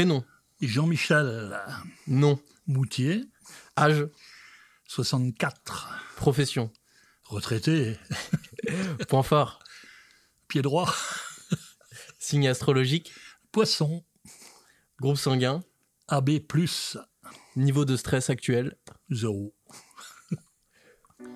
Prénom. Jean-Michel Nom. Moutier, Âge. 64. Profession. Retraité, Point fort. pied droit, Signe astrologique. poisson, Groupe sanguin. AB+, Niveau de stress actuel. zéro.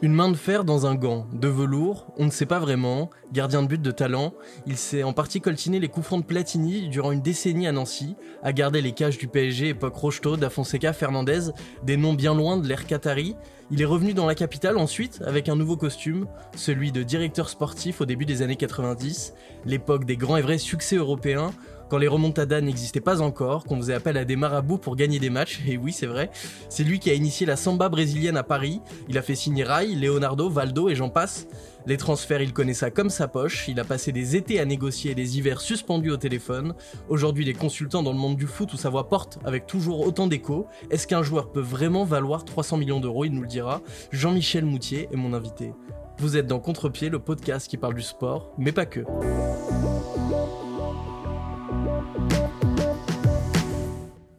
Une main de fer dans un gant, de velours, on ne sait pas vraiment, gardien de but de talent, il s'est en partie coltiné les coups francs de Platini durant une décennie à Nancy, a gardé les cages du PSG époque Rocheteau, Da Fonseca, Fernandez, des noms bien loin de l'ère Qatari. Il est revenu dans la capitale ensuite avec un nouveau costume, celui de directeur sportif au début des années 90, l'époque des grands et vrais succès européens, quand les remontadas n'existaient pas encore, qu'on faisait appel à des marabouts pour gagner des matchs, et oui c'est vrai, c'est lui qui a initié la samba brésilienne à Paris, il a fait signer Rai, Leonardo, Valdo et j'en passe. Les transferts, il connaît ça comme sa poche, il a passé des étés à négocier et des hivers suspendus au téléphone. Aujourd'hui, il est consultant dans le monde du foot où sa voix porte avec toujours autant d'écho. Est-ce qu'un joueur peut vraiment valoir 300 millions d'euros? Il nous le dira. Jean-Michel Moutier est mon invité. Vous êtes dans Contre-pied, le podcast qui parle du sport, mais pas que.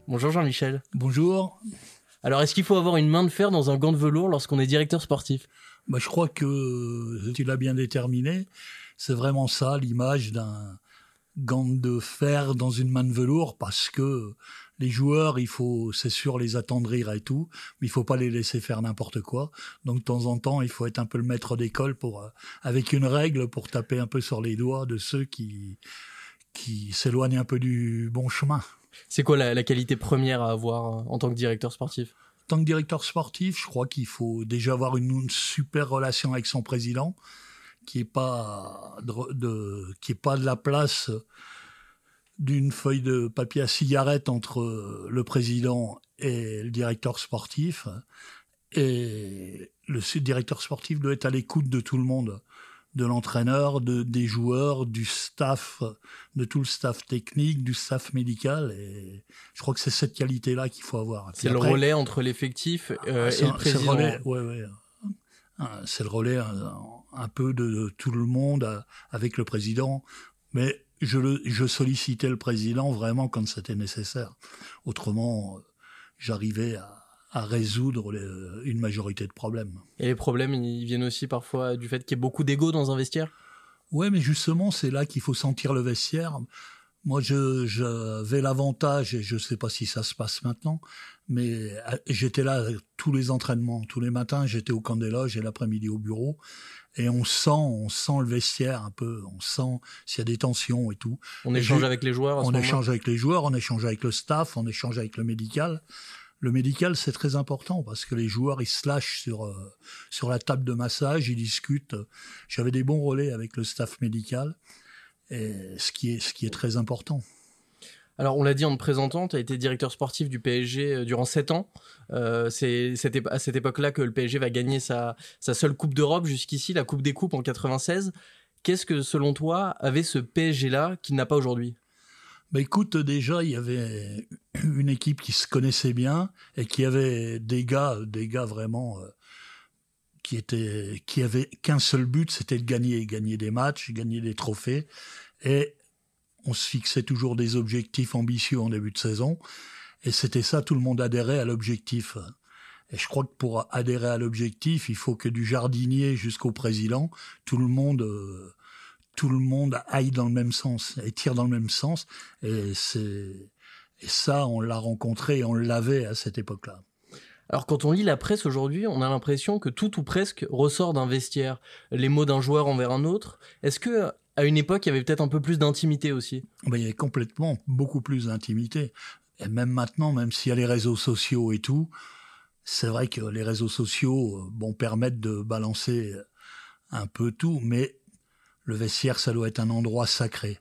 Bonjour Jean-Michel. Bonjour. Alors, est-ce qu'il faut avoir une main de fer dans un gant de velours lorsqu'on est directeur sportif? Bah, je crois que tu l'as bien déterminé. C'est vraiment ça l'image d'un gant de fer dans une main de velours parce que les joueurs, il faut, c'est sûr, les attendrir et tout, mais il faut pas les laisser faire n'importe quoi. Donc, de temps en temps, il faut être un peu le maître d'école pour, euh, avec une règle pour taper un peu sur les doigts de ceux qui, qui s'éloignent un peu du bon chemin. C'est quoi la, la qualité première à avoir euh, en tant que directeur sportif En tant que directeur sportif, je crois qu'il faut déjà avoir une, une super relation avec son président, qui est pas de, de- qui est pas de la place d'une feuille de papier à cigarette entre le président et le directeur sportif. Et le directeur sportif doit être à l'écoute de tout le monde, de l'entraîneur, de, des joueurs, du staff, de tout le staff technique, du staff médical. Et je crois que c'est cette qualité-là qu'il faut avoir. C'est le relais entre l'effectif euh, c'est et le un- c'est président. relais, ouais, ouais. Ah, C'est le relais un, un peu de, de tout le monde euh, avec le président, mais je, le, je sollicitais le président vraiment quand c'était nécessaire. Autrement, euh, j'arrivais à, à résoudre les- une majorité de problèmes. Et les problèmes, ils viennent aussi parfois du fait qu'il y ait beaucoup d'ego dans un vestiaire? Ouais, mais justement, c'est là qu'il faut sentir le vestiaire. Moi, je j'avais l'avantage, et je sais pas si ça se passe maintenant, mais euh, j'étais là tous les entraînements, tous les matins, j'étais au camp des loges et l'après-midi au bureau, et on sent, on sent le vestiaire un peu, on sent s'il y a des tensions et tout. On Et échange avec les joueurs. À ce On échange avec les joueurs, on échange avec le staff, on échange avec le médical. Le médical, c'est très important parce que les joueurs, ils se lâchent sur, euh, sur la table de massage, ils discutent. J'avais des bons relais avec le staff médical, et ce, qui est, ce qui est très important. Alors, on l'a dit en te présentant, tu as été directeur sportif du PSG euh, durant 7 ans. Euh, c'est à cette époque-là que le PSG va gagner sa, sa seule Coupe d'Europe jusqu'ici, la Coupe des Coupes en 96. Qu'est-ce que, selon toi, avait ce PSG-là qu'il n'a pas aujourd'hui? Bah écoute, déjà, il y avait une équipe qui se connaissait bien et qui avait des gars, des gars vraiment euh, qui étaient, qui avaient qu'un seul but, c'était de gagner, gagner des matchs, gagner des trophées. Et on se fixait toujours des objectifs ambitieux en début de saison. Et c'était ça, tout le monde adhérait à l'objectif. Et je crois que pour adhérer à l'objectif, il faut que du jardinier jusqu'au président, tout le monde, euh, tout le monde aille dans le même sens et tire dans le même sens. Et c'est et ça, on l'a rencontré et on l'avait à cette époque-là. Alors quand on lit la presse aujourd'hui, on a l'impression que tout ou presque ressort d'un vestiaire. Les mots d'un joueur envers un autre. Est-ce que à une époque, il y avait peut-être un peu plus d'intimité aussi? Ben, il y avait complètement beaucoup plus d'intimité. Et même maintenant, même s'il y a les réseaux sociaux et tout, c'est vrai que les réseaux sociaux, euh, bon, permettent de balancer un peu tout, mais le vestiaire, ça doit être un endroit sacré.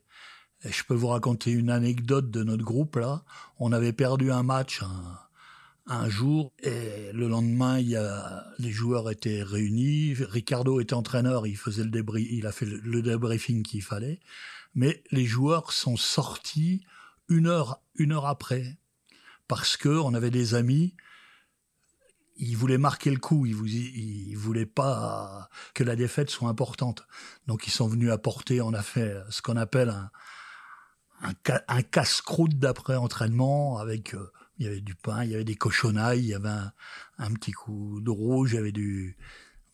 Et je peux vous raconter une anecdote de notre groupe là. On avait perdu un match un, jour et le lendemain, il y a, les joueurs étaient réunis. Ricardo était entraîneur, il faisait le débris, il a fait le, le débriefing qu'il fallait. Mais les joueurs sont sortis une heure, une heure après parce que on avait des amis. Ils voulaient marquer le coup, ils, vous, ils voulaient pas que la défaite soit importante. Donc ils sont venus apporter, on a fait ce qu'on appelle un, un, casse-croûte d'après-entraînement avec euh, il y avait du pain, il y avait des cochonnailles, il y avait un, petit coup de rouge, il y avait du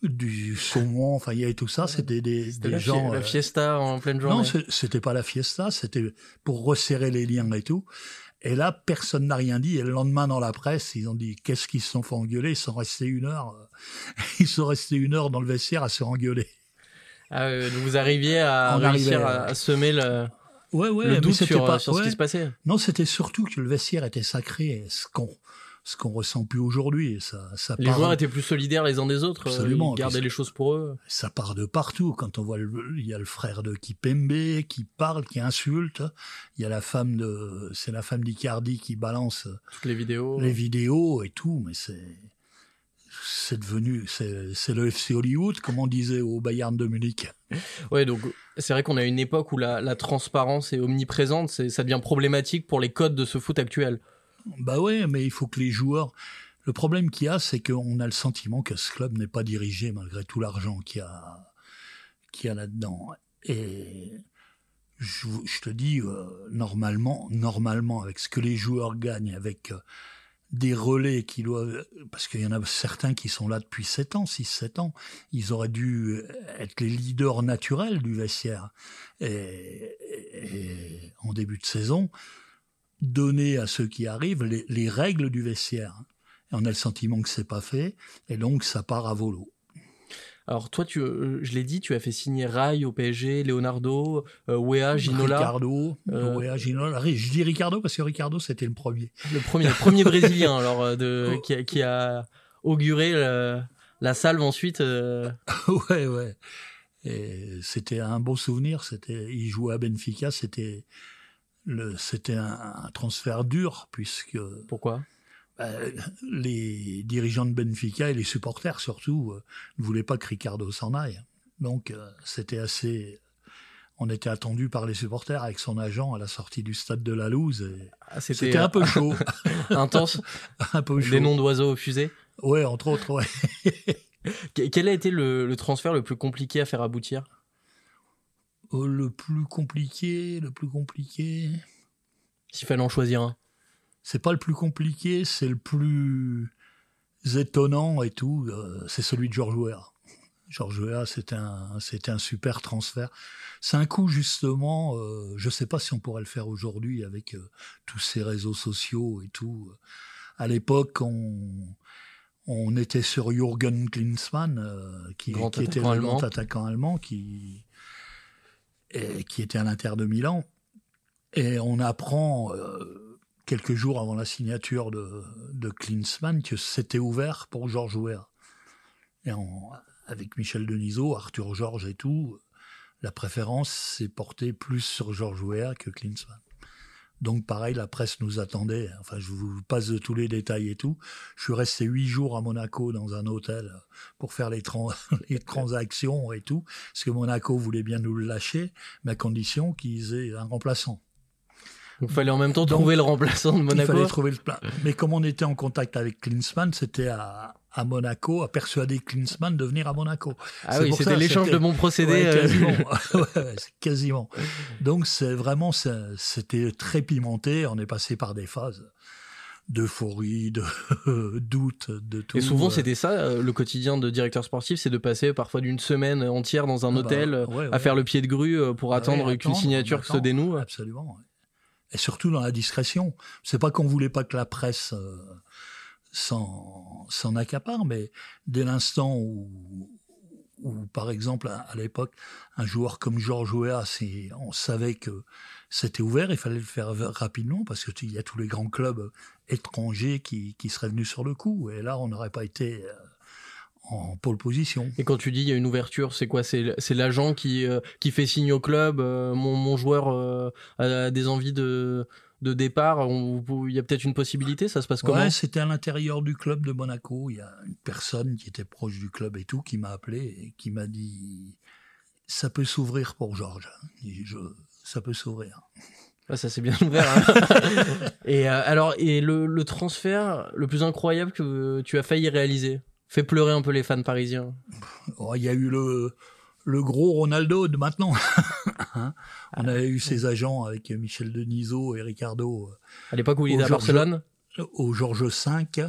du saumon, enfin il y avait tout ça, c'était des, des la gens la euh, fiesta en pleine journée. Non, c'était pas la fiesta, c'était pour resserrer les liens et tout. Et là, personne n'a rien dit. Et le lendemain, dans la presse, ils ont dit qu'est-ce qu'ils se sont fait engueuler? Ils sont restés une heure. Ils sont restés une heure dans le vestiaire à se engueuler. Ah, vous arriviez à réussir à, semer le, ouais, ouais, le doute sur, pas, sur ce qui se passait. Non, c'était surtout que le vestiaire était sacré. Ce qu'on ce qu'on ressent plus aujourd'hui. Ça, ça les joueurs étaient plus solidaires les uns des autres. Euh, Absolument. Ils gardaient les choses pour eux. Ça part de partout. Quand on voit, il y a le frère de Kipembe qui parle, qui insulte. Il y a la femme de, c'est la femme d'Icardi qui balance toutes les vidéos, les vidéos et tout. Mais c'est, c'est devenu, c'est le FC Hollywood, comme on disait au Bayern de Munich. Ouais, donc c'est vrai qu'on a une époque où la, la transparence est omniprésente. Ça devient problématique pour les codes de ce foot actuel. Bah ouais, mais il faut que les joueurs. Le problème qu'il y a, c'est qu'on a le sentiment que ce club n'est pas dirigé malgré tout l'argent qu'il y a, y a là-dedans. Et je, te dis, euh, normalement, normalement, avec ce que les joueurs gagnent, avec euh, des relais qui doivent, parce qu'il y en a certains qui sont là depuis 7 ans, 6-7 ans, ils auraient dû être les leaders naturels du vestiaire. et en début de saison, donner à ceux qui arrivent les, règles du vestiaire. Et on a le sentiment que c'est pas fait, et donc ça part à volo. Alors toi, tu, euh, je l'ai dit, tu as fait signer Rai au PSG, Leonardo, euh, Wea, Ginola. Ricardo, euh, Wea, Ginola. Je dis Ricardo parce que Ricardo c'était le premier. Le premier, le premier brésilien alors euh, de, oh. qui, a, qui, a, auguré la salve ensuite. ouais, ouais. Et c'était un beau souvenir. C'était, il jouait à Benfica. C'était c'était un, transfert dur puisque. Pourquoi? bah, Les dirigeants de Benfica et les supporters surtout euh, ne voulaient pas que Ricardo s'en aille. Donc euh, c'était assez. On était attendu par les supporters avec son agent à la sortie du stade de la Louse. Ah, c'était un peu chaud. Intense? un peu chaud. Des noms d'oiseaux au fusée. Ouais, entre autres. Ouais. Quel a été le transfert le plus compliqué à faire aboutir? Oh, le plus compliqué, le plus compliqué. S'il fallait en choisir un. C'est pas le plus compliqué, c'est le plus étonnant et tout. Euh, c'est celui de Georges Weah. Georges Weah, c'était un, c'était un super transfert. C'est un coup justement. Euh, je sais pas si on pourrait le faire aujourd'hui avec euh, tous ces réseaux sociaux et tout. À l'époque, on, on était sur Jürgen Klinsmann, qui, qui était le grand attaquant allemand, qui qui était à l'Inter de Milan. Et on apprend euh, quelques jours avant la signature de, de Klinsmann que c'était ouvert pour Georges Weah. Et avec Michel Denisot, Arthur Georges et tout, la préférence s'est portée plus sur Georges Weah que Klinsmann. Donc pareil, la presse nous attendait. Enfin, je vous passe tous les détails et tout. Je suis resté huit jours à Monaco dans un hôtel pour faire les, les transactions et tout, parce que Monaco voulait bien nous le lâcher, mais à condition qu'ils aient un remplaçant. Il fallait en même temps trouver le remplaçant de Monaco. Il fallait trouver le Mais comme on était en contact avec Klinsmann, c'était à, à Monaco, à persuader Klinsmann de venir à Monaco. Ah oui, c'était l'échange de bons procédés. Euh. quasiment. ouais, quasiment. Donc c'est vraiment, c'était très pimenté. On est passé par des phases d'euphorie, de doute, de tout. Et souvent, euh. c'était ça, euh, le quotidien de directeur sportif, c'est de passer parfois d'une semaine entière dans un ah bah, hôtel à faire le pied de grue pour attendre qu'une signature se dénoue. Absolument et surtout dans la discrétion. C'est pas qu'on voulait pas que la presse euh, s'en, accapare, mais dès l'instant où, où, par exemple, à, l'époque, un joueur comme Georges Weah, on savait que c'était ouvert, il fallait le faire rapidement parce qu'il y a tous les grands clubs étrangers qui, qui seraient venus sur le coup. Et là, on n'aurait pas été euh, en pole position. Et quand tu dis il y a une ouverture, c'est quoi? C'est l'agent qui, euh, qui fait signe au club, euh, mon, mon, joueur euh, a des envies de, de départ, il y a peut-être une possibilité, ça se passe comment Ouais, c'était à l'intérieur du club de Monaco, il y a une personne qui était proche du club et tout qui m'a appelé et qui m'a dit ça peut s'ouvrir pour Georges. Je, ça peut s'ouvrir. Ah, ça c'est bien ouvert. Hein. et alors, et le, le transfert le plus incroyable que tu as failli réaliser? Fait pleurer un peu les fans parisiens oh, Il y a eu le, le gros Ronaldo de maintenant. Hein on avait eu ses agents avec Michel Denisot et Ricardo. À l'époque où il était à Barcelone Au Georges V,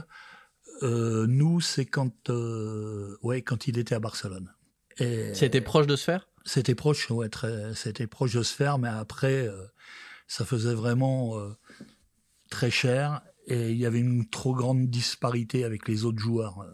euh, nous, c'est quand, euh, ouais, quand il était à Barcelone. Et C'était proche de se faire? c'était proche, ouais, très, c'était proche de se faire, mais après, euh, ça faisait vraiment très cher et il y avait une trop grande disparité avec les autres joueurs.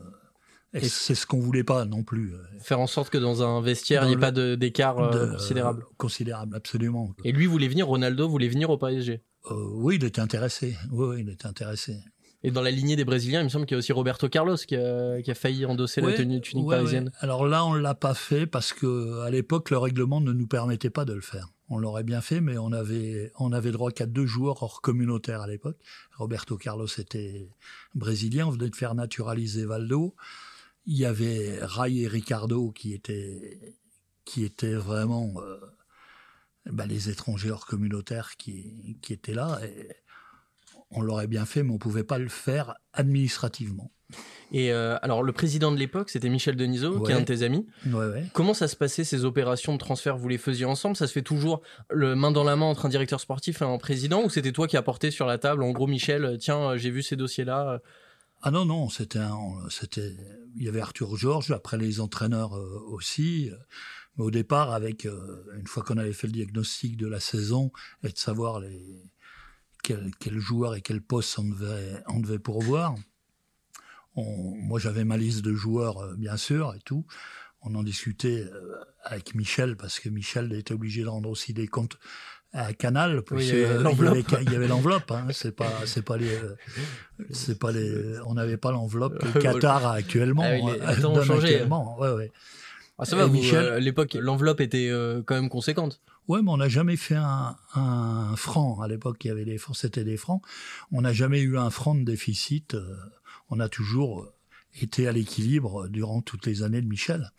Euh, et Et- c'est ce qu'on voulait pas non plus. euh, Faire en sorte que dans un vestiaire, il n'y ait pas d'écart euh, de- considérable. considérable, absolument. Et lui voulait venir, Ronaldo voulait venir au PSG. Euh, oui, il était intéressé. Oui, oui, il était intéressé. Et dans la lignée des Brésiliens, il me semble qu'il y a aussi Roberto Carlos qui a, qui a failli endosser la tenue tunique ouais, parisienne. ouais. Alors là, on l'a pas fait parce que à l'époque, le règlement ne nous permettait pas de le faire. On l'aurait bien fait, mais on avait on avait droit qu'à deux joueurs hors communautaire à l'époque. Roberto Carlos était brésilien, on venait de faire naturaliser Valdo. Il y avait Ray et Ricardo qui étaient qui étaient vraiment euh, bah, les étrangers hors communautaires qui qui étaient là. Et on l'aurait bien fait, mais on pouvait pas le faire administrativement. Et euh, alors, le président de l'époque, c'était Michel Denisot, qui est un de tes amis. Ouais, ouais. Comment ça se passait ces opérations de transfert? Vous les faisiez ensemble? Ça se fait toujours le main dans la main entre un directeur sportif et un président Ou c'était toi qui apportais sur la table, en gros, Michel, euh, tiens, j'ai vu ces dossiers-là Ah non, non, c'était, c'était, il y avait Arthur Georges, après les entraîneurs euh, aussi. Mais au départ, avec, euh, une fois qu'on avait fait le diagnostic de la saison et de savoir les, quels quel joueurs et quel poste on devait, on devait pourvoir, on, moi j'avais ma liste de joueurs, euh, bien sûr, et tout. On en discutait avec Michel, parce que Michel était obligé de rendre aussi des comptes à Canal, Oui, il y avait l'enveloppe. Hein, c'est pas, c'est pas les, c'est pas les, on n'avait pas l'enveloppe que Qatar a actuellement. Ah oui, les- les ont donne changé. actuellement. Ouais, ouais. Ah, ça va, Michel euh, à l'époque, l'enveloppe était euh, quand même conséquente. Ouais, mais on n'a jamais fait un, un franc. À l'époque, il y avait des francs, c'était des francs. On n'a jamais eu un franc de déficit. euh, On a toujours été à l'équilibre durant toutes les années de Michel.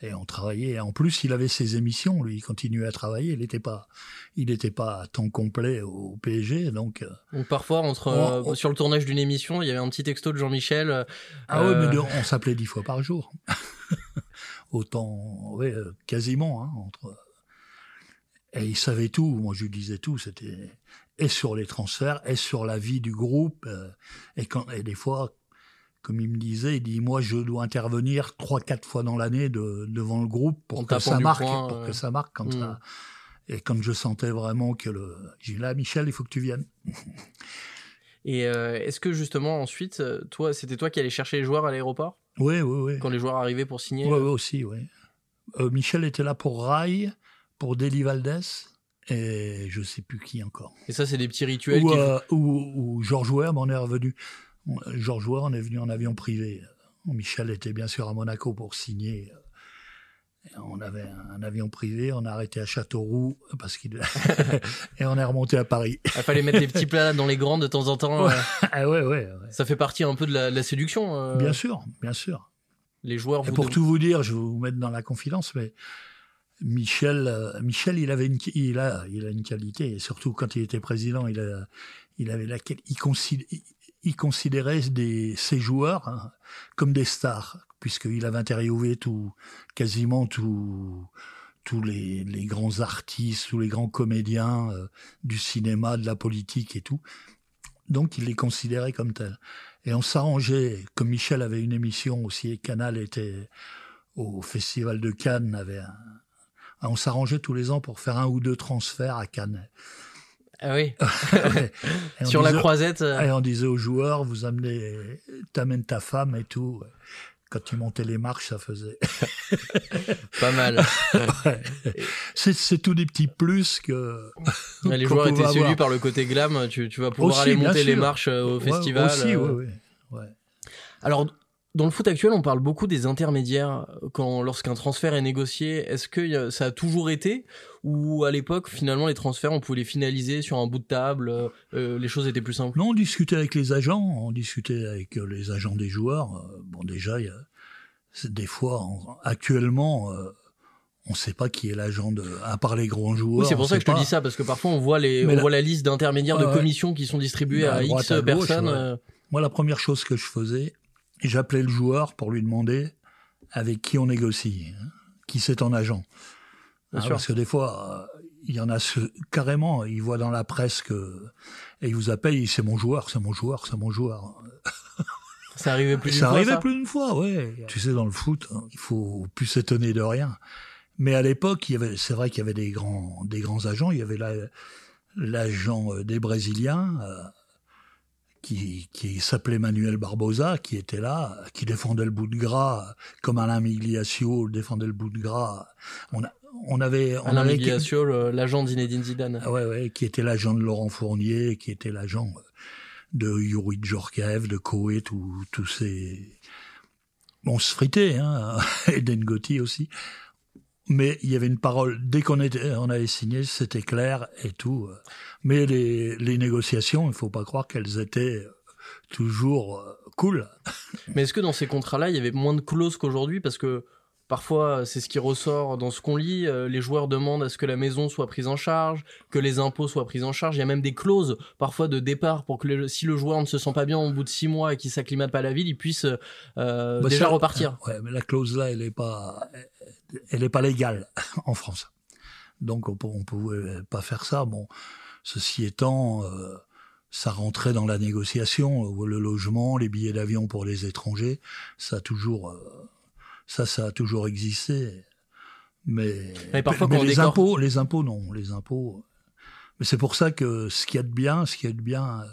Et on travaillait. En plus, il avait ses émissions. Lui, il continuait à travailler. Il n'était pas, il n'était pas à temps complet au PSG. Donc, euh, Donc parfois, entre, euh, sur le tournage d'une émission, il y avait un petit texto de Jean-Michel. euh, ah euh, mais de- on s'appelait dix fois par jour. Autant, euh, quasiment. Hein, entre. Et il savait tout. Moi, je lui disais tout. C'était et sur les transferts, et sur la vie du groupe. et, quand, et des fois, comme il me disait, il dit moi, je dois intervenir trois, quatre fois dans l'année de, devant le groupe En pour que ça marque, pour euh. que ça marque quand ça- Et quand je sentais vraiment que le, j'ai dit là, Michel, il faut que tu viennes. Et euh, est-ce que justement, ensuite, euh, toi, c'était toi qui allais chercher les joueurs à l'aéroport? Oui, oui, oui. Quand les joueurs arrivaient pour signer Ouais, ouais, aussi, oui. Euh, Michel était là pour Rai, pour Deli Valdés, et je sais plus qui encore. Et ça, c'est des petits rituels Ou, qui... euh, ou, ou Georges mais on est revenu. Georges Weah, on est venu en avion privé. Michel était bien sûr à Monaco pour signer. On avait un avion privé, on a arrêté à Châteauroux parce qu'il et on est remonté à Paris. Il fallait mettre des petits plats dans les grands de temps en temps. euh, ah ouais, ouais, ouais. ça fait partie un peu de la, de la séduction. euh, Bien sûr, bien sûr. Les joueurs, Et pour tout vous dire, je vais vous mettre dans la confidence, mais Michel, euh, Michel, il avait une, il a, il a une qualité, et surtout quand il était président, il a, il avait laquelle, il, il- considérait des, ses joueurs hein, comme des stars, puisqu'il avait interviewé quasiment tout, tous les, grands artistes, tous les grands comédiens euh, du cinéma, de la politique et tout. Donc il les considérait comme tels. Et on s'arrangeait, comme Michel avait une émission aussi, et Canal était au Festival de Cannes, avait on s'arrangeait tous les ans pour faire un ou deux transferts à Cannes. Ah oui, sur la disait- croisette. euh, Et on disait aux joueurs, vous amenez, t'amènes ta femme et tout. Quand tu montais les marches, ça faisait. Pas mal. Ouais. C'est, tous des petits plus que. Ouais, les joueurs étaient séduits par le côté glam. Tu, tu vas pouvoir Aussi, aller monter les marches euh, au Ouais, festival. aussi, euh. ouais, ouais. ouais. Alors, dans le foot actuel, on parle beaucoup des intermédiaires quand lorsqu'un transfert est négocié. Est-ce que a- ça a toujours été ou à l'époque, finalement, les transferts, on pouvait les finaliser sur un bout de table, euh, euh, les choses étaient plus simples? Non, on discutait avec les agents, on discutait avec euh, les agents des joueurs. Euh, Bon, déjà, il y a, des fois, on- actuellement, euh, on ne sait pas qui est l'agent de, à part les grands joueurs. Oui, c'est pour ça que je te dis ça parce que parfois on voit les, on la- voit la liste d'intermédiaires de commissions qui sont distribuées À à, X à gauche, personnes. ouais. euh, Moi, la première chose que je faisais, j'appelais le joueur pour lui demander avec qui on négocie, hein, qui c'est ton agent. Hein, parce que des fois, euh, il y en a ce, carrément, ils voient dans la presse que et ils vous appellent, c'est mon joueur, c'est mon joueur, c'est mon joueur. Ça arrivait plus d'une fois. Ça arrivait plus d'une fois, ouais. Tu sais, dans le foot, hein, il faut plus s'étonner de rien. Mais à l'époque, il y avait, c'est vrai qu'il y avait des grands, des grands agents. Il y avait l'agent euh, des Brésiliens, euh, qui, qui s'appelait Manuel Barbosa, qui était là, qui défendait le bout de gras, comme Alain Migliaccio défendait le bout de gras. On, a, on avait... On Alain avait... Migliaccio, l'agent d'Inedine Zidane. Ah ouais, ouais, qui était l'agent de Laurent Fournier, qui était l'agent euh, de Yuri Djorkaeff, de Koé, tous ces... On se fritait, hein, Eden Gotti aussi mais il y avait une parole dès qu'on on avait signé, c'était clair et tout. Mais les, les négociations, il faut pas croire qu'elles étaient toujours euh, cool. Mais est-ce que dans ces contrats-là, il y avait moins de clauses qu'aujourd'hui? Parce que Parfois, c'est ce qui ressort dans ce qu'on lit. Euh, les joueurs demandent à ce que la maison soit prise en charge, que les impôts soient pris en charge. Il y a même des clauses, parfois de départ, pour que si le joueur ne se sent pas bien au bout de six mois et qu'il s'acclimate pas à la ville, il puisse euh, bah, déjà repartir. Ouais, mais la clause là, elle est pas, elle est pas légale en France. Donc on, on pouvait pas faire ça. Bon, ceci étant, euh, ça rentrait dans la négociation. Le logement, les billets d'avion pour les étrangers, ça a toujours, euh, ça, ça a toujours existé. Mais, mais parfois les impôts, les impôts, non, les impôts. Mais c'est pour ça que ce qu'il y a de bien, ce qu'il y a de bien, euh,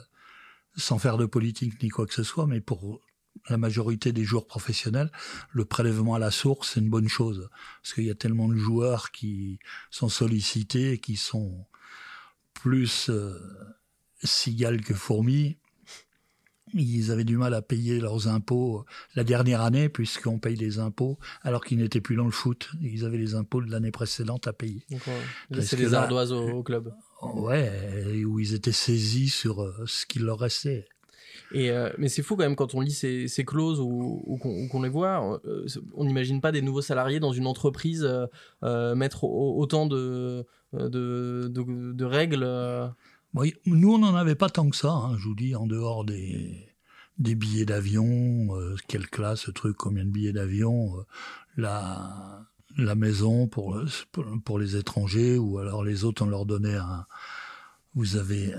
sans faire de politique ni quoi que ce soit, mais pour la majorité des joueurs professionnels, le prélèvement à la source, c'est une bonne chose. Parce qu'il y a tellement de joueurs qui sont sollicités, qui sont plus euh, cigales que fourmis. Ils avaient du mal à payer leurs impôts la dernière année, puisqu'on paye les impôts alors qu'ils n'étaient plus dans le foot. Ils avaient les impôts de l'année précédente à payer. C'est des ardoises au, club. Ouais, où ils étaient saisis sur euh, ce qu'il leur restait. Euh, mais c'est fou quand même quand on lit ces, clauses ou, qu'on les voit, euh, on n'imagine pas des nouveaux salariés dans une entreprise euh, mettre autant de, règles. nous, on n'en avait pas tant que ça, hein, je vous dis, en dehors des, billets d'avion, quelle classe, ce truc, combien de billets d'avion, la, maison pour, pour, les étrangers, ou alors les autres, on leur donnait un. Vous avez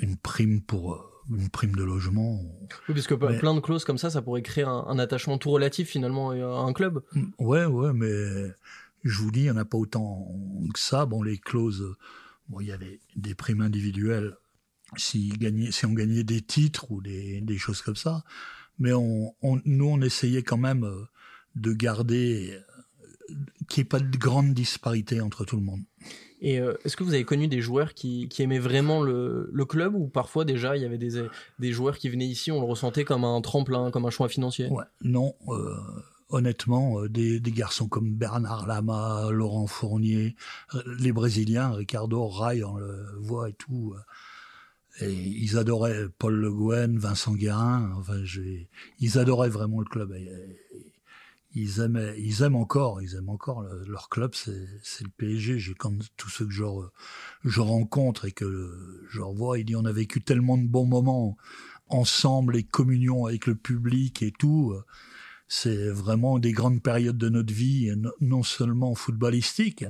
une prime pour une prime de logement. Oui, parce que plein de clauses comme ça, ça pourrait créer un, attachement tout relatif finalement à un club. Mm, ouais, ouais, mais je vous dis, il n'y en a pas autant que ça. Bon, les clauses, bon, il y avait des primes individuelles si, gagnait, si on gagnait des titres ou des, des choses comme ça. Mais on, nous, on essayait quand même euh, de garder qu'il n'y ait pas de grande disparité entre tout le monde. Et euh, est-ce que vous avez connu des joueurs qui, qui aimaient vraiment le, le, club ou parfois déjà il y avait des, des joueurs qui venaient ici, on le ressentait comme un tremplin, comme un choix financier? Ouais, Non, euh, honnêtement, euh, des, des, garçons comme Bernard Lama, Laurent Fournier, les Brésiliens, Ricardo Ray, on le voit et tout. Et ils adoraient Paul Le Guen, Vincent Guérin. Enfin, ils adoraient vraiment le club. Et, ils aiment, ils aiment encore, ils aiment encore leur club, c'est le PSG. J'ai quand tous ceux que je, je rencontre et que je revois, ils disent on a vécu tellement de bons moments ensemble et communion avec le public et tout. C'est vraiment des grandes périodes de notre vie, non seulement footballistique,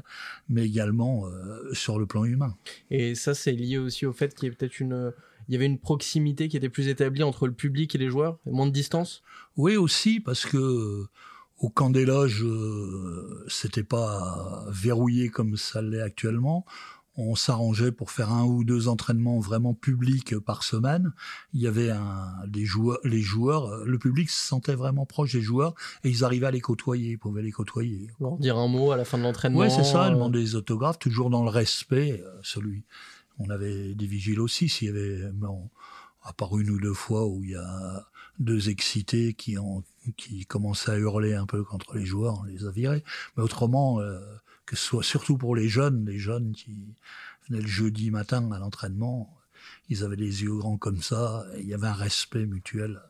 mais également euh, sur le plan humain. Et ça, c'est lié aussi au fait qu'il y ait peut-être une, il y avait une proximité qui était plus établie entre le public et les joueurs, moins de distance? Oui, aussi parce que au camp des loges, euh, c'était pas verrouillé comme ça l'est actuellement. On s'arrangeait pour faire un ou deux entraînements vraiment publics par semaine. Il y avait un, des joueurs, les joueurs, le public se sentait vraiment proche des joueurs et ils arrivaient à les côtoyer, ils pouvaient les côtoyer. Leur dire un mot à la fin de l'entraînement. Oui, c'est ça, euh... demander des autographes, toujours dans le respect, euh, celui. On avait des vigiles aussi, s'il y avait, bon, à part une ou deux fois où il y a deux excités qui ont qui commençaient à hurler un peu contre les joueurs, on les a virés. Mais autrement, euh, que ce soit surtout pour les jeunes, les jeunes qui venaient le jeudi matin à l'entraînement, ils avaient les yeux grands comme ça, il y avait un respect mutuel,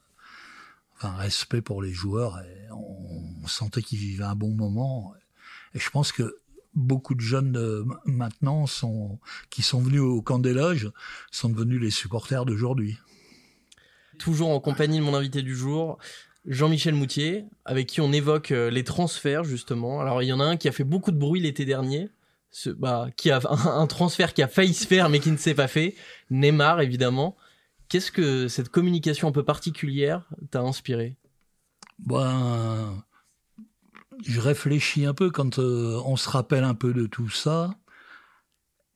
un respect pour les joueurs, et on, sentait qu'ils vivaient un bon moment. Et je pense que beaucoup de jeunes euh, maintenant sont, qui sont venus au camp des loges sont devenus les supporters d'aujourd'hui toujours en compagnie de mon invité du jour. Jean-Michel Moutier, avec qui on évoque euh, les transferts justement. Alors il y en a un qui a fait beaucoup de bruit l'été dernier, ce, bah, qui a un, transfert qui a failli se faire mais qui ne s'est pas fait. Neymar évidemment. Qu'est-ce que cette communication un peu particulière t'a inspiré? Ben, je réfléchis un peu quand euh, on se rappelle un peu de tout ça.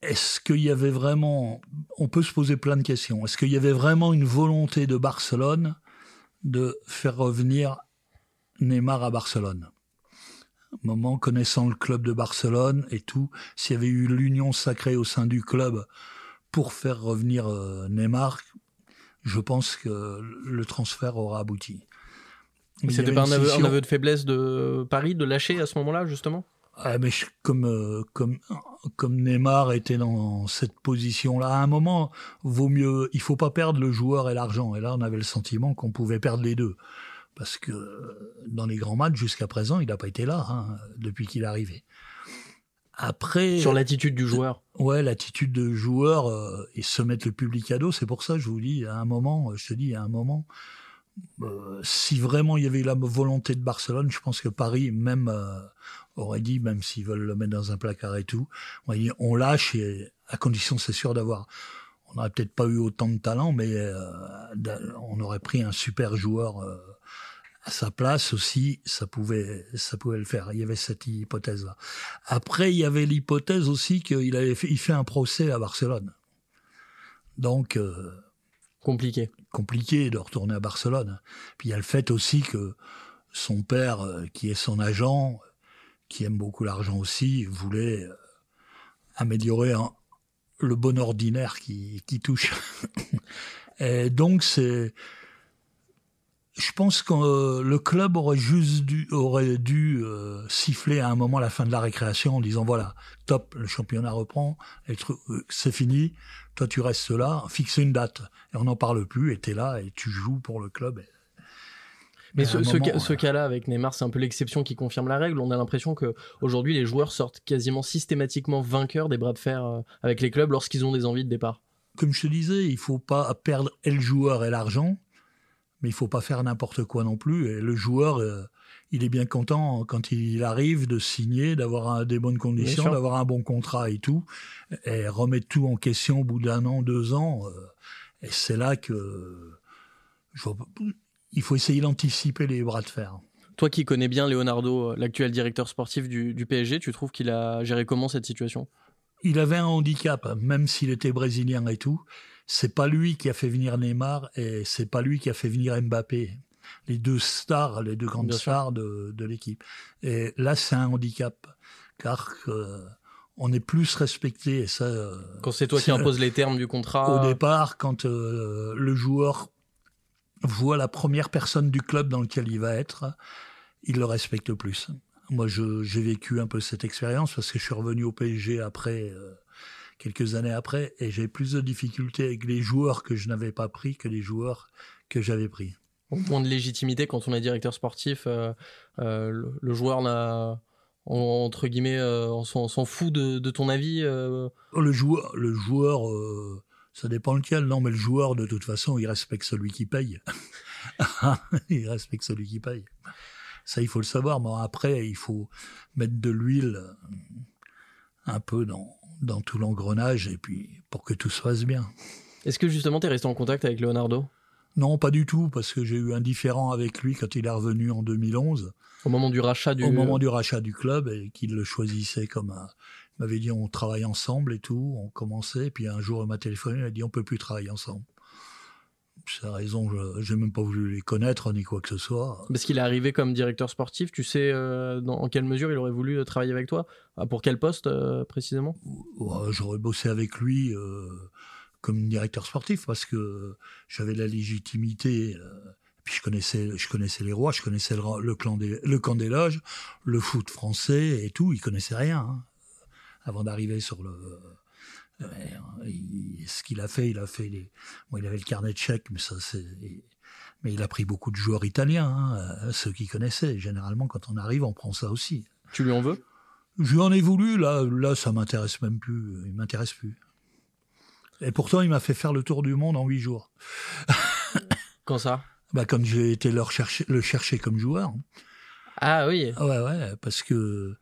Est-ce qu'il y avait vraiment, on peut se poser plein de questions. Est-ce qu'il y avait vraiment une volonté de Barcelone de faire revenir Neymar à Barcelone? Moment connaissant le club de Barcelone et tout, s'il y avait eu l'union sacrée au sein du club pour faire revenir euh, Neymar, je pense que le transfert aura abouti. C'était pas un aveu, de faiblesse de Paris de lâcher à ce moment-là, justement? Ah, mais comme, euh, comme, comme Neymar était dans cette position-là, à un moment, vaut mieux, il faut pas perdre le joueur et l'argent. Et là, on avait le sentiment qu'on pouvait perdre les deux. Parce que dans les grands matchs, jusqu'à présent, il n'a pas été là, hein, depuis qu'il est arrivé. Après. Sur l'attitude du joueur. Ouais, l'attitude du joueur euh, et se mettre le public à dos, c'est pour ça, je vous dis, à un moment, je te dis, à un moment, euh, si vraiment il y avait la volonté de Barcelone, je pense que Paris même euh, aurait dit, même s'ils veulent le mettre dans un placard et tout, on lâche à condition, c'est sûr d'avoir. On n'aurait peut-être pas eu autant de talent, mais euh, on aurait pris un super joueur à sa place aussi. Ça pouvait, ça pouvait le faire. Il y avait cette hypothèse-là. Après, il y avait l'hypothèse aussi qu'il fait un procès à Barcelone. Donc Compliqué. Compliqué de retourner à Barcelone. Puis il y a le fait aussi que son père, euh, qui est son agent, qui aime beaucoup l'argent aussi, voulait euh, améliorer le bon ordinaire qui, qui touche. Et donc c'est, je pense que euh, le club aurait juste dû, aurait dû siffler à un moment la fin de la récréation en disant voilà, top, le championnat reprend, c'est fini, toi, tu restes là, fixer une date. Et on n'en parle plus, et tu es là, et tu joues pour le club. Mais ce, ce, cas-là avec Neymar, c'est un peu l'exception qui confirme la règle. On a l'impression que aujourd'hui, les joueurs sortent quasiment systématiquement vainqueurs des bras de fer euh, avec les clubs lorsqu'ils ont des envies de départ. Comme je te disais, il faut pas perdre et le joueur et l'argent, mais il faut pas faire n'importe quoi non plus. Et le joueur, euh, il est bien content quand il arrive de signer, d'avoir des bonnes conditions, d'avoir un bon contrat et tout, et remettre tout en question au bout d'un an, deux ans. Euh, et c'est là que il faut essayer d'anticiper les bras de fer. Toi qui connais bien Leonardo, l'actuel directeur sportif du, du, PSG, tu trouves qu'il a géré comment cette situation? Il avait un handicap, même s'il était brésilien et tout. C'est pas lui qui a fait venir Neymar et c'est pas lui qui a fait venir Mbappé les deux stars, les deux grandes stars de, de l'équipe. Et là, c'est un handicap, car euh, on est plus respecté. Et ça, euh, quand c'est toi qui imposes les termes du contrat. Au départ, quand euh, le joueur voit la première personne du club dans lequel il va être, il le respecte plus. Moi, j'ai vécu un peu cette expérience parce que je suis revenu au PSG après, quelques années après, et j'ai plus de difficultés avec les joueurs que je n'avais pas pris que les joueurs que j'avais pris moins de légitimité quand on est directeur sportif. Euh, euh, le, joueur n'a entre guillemets, euh, on s'en fout de, ton avis. Le joueur, le joueur, ça dépend lequel. Non, mais le joueur, de toute façon, il respecte celui qui paye. il respecte celui qui paye. Ça, il faut le savoir. Mais après, il faut mettre de l'huile un peu dans, dans tout l'engrenage et puis pour que tout se passe bien. Est-ce que justement, tu es resté en contact avec Leonardo? Non, pas du tout, parce que j'ai eu un différent avec lui quand il est revenu en 2011. Au moment du rachat du... Au moment du rachat du club, et qu'il le choisissait comme un... Il m'avait dit on travaille ensemble et tout, on commençait, et puis un jour il m'a téléphoné, il m'a dit on peut plus travailler ensemble. C'est la raison, je n'ai même pas voulu les connaître ni quoi que ce soit. Parce qu'il est arrivé comme directeur sportif, tu sais euh, dans, en quelle mesure il aurait voulu euh, travailler avec toi? Ah, Pour quel poste euh, précisément? J'aurais bossé avec lui comme directeur sportif parce que j'avais la légitimité. Puis je connaissais, je connaissais les rois, je connaissais le, clan des, le camp des loges, le foot français et tout. Il connaissait rien hein, avant d'arriver sur le. Euh, ce qu'il a fait, il a fait les. Bon, il avait le carnet de chèques, mais ça c'est. Mais il a pris beaucoup de joueurs italiens, hein, ceux qui connaissaient. Généralement, quand on arrive, on prend ça aussi. Tu lui en veux? Je lui en ai voulu. Là, là, ça m'intéresse même plus. Il m'intéresse plus. Et pourtant, il m'a fait faire le tour du monde en huit jours. Quand ça? Bah, quand j'ai été le chercher, le chercher comme joueur. Ah oui. Ouais, ouais, parce que